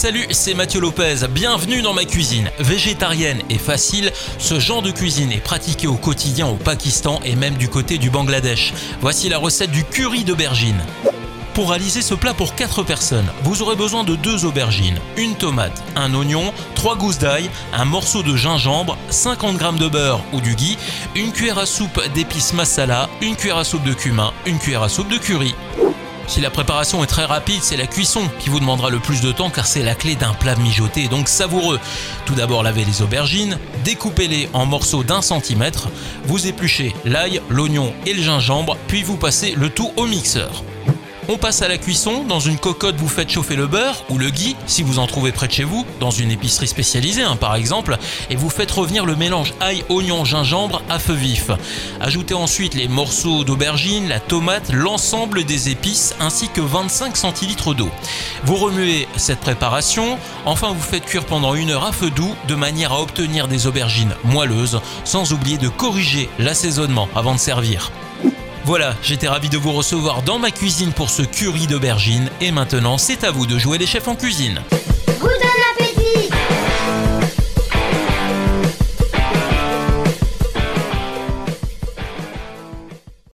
Salut, c'est Mathieu Lopez, bienvenue dans ma cuisine. Végétarienne et facile, ce genre de cuisine est pratiqué au quotidien au Pakistan et même du côté du Bangladesh. Voici la recette du curry d'aubergine. Pour réaliser ce plat pour 4 personnes, vous aurez besoin de 2 aubergines, une tomate, un oignon, 3 gousses d'ail, un morceau de gingembre, 50 g de beurre ou du ghee, une cuillère à soupe d'épices masala, une cuillère à soupe de cumin, une cuillère à soupe de curry. Si la préparation est très rapide, c'est la cuisson qui vous demandera le plus de temps car c'est la clé d'un plat mijoté et donc savoureux. Tout d'abord lavez les aubergines, découpez-les en morceaux d'un centimètre, vous épluchez l'ail, l'oignon et le gingembre, puis vous passez le tout au mixeur. On passe à la cuisson. Dans une cocotte, vous faites chauffer le beurre ou le ghee, si vous en trouvez près de chez vous, dans une épicerie spécialisée hein, par exemple, et vous faites revenir le mélange ail, oignon, gingembre à feu vif. Ajoutez ensuite les morceaux d'aubergine, la tomate, l'ensemble des épices ainsi que 25 centilitres d'eau. Vous remuez cette préparation, enfin vous faites cuire pendant une heure à feu doux de manière à obtenir des aubergines moelleuses, sans oublier de corriger l'assaisonnement avant de servir. Voilà, j'étais ravi de vous recevoir dans ma cuisine pour ce curry d'aubergine et maintenant c'est à vous de jouer les chefs en cuisine.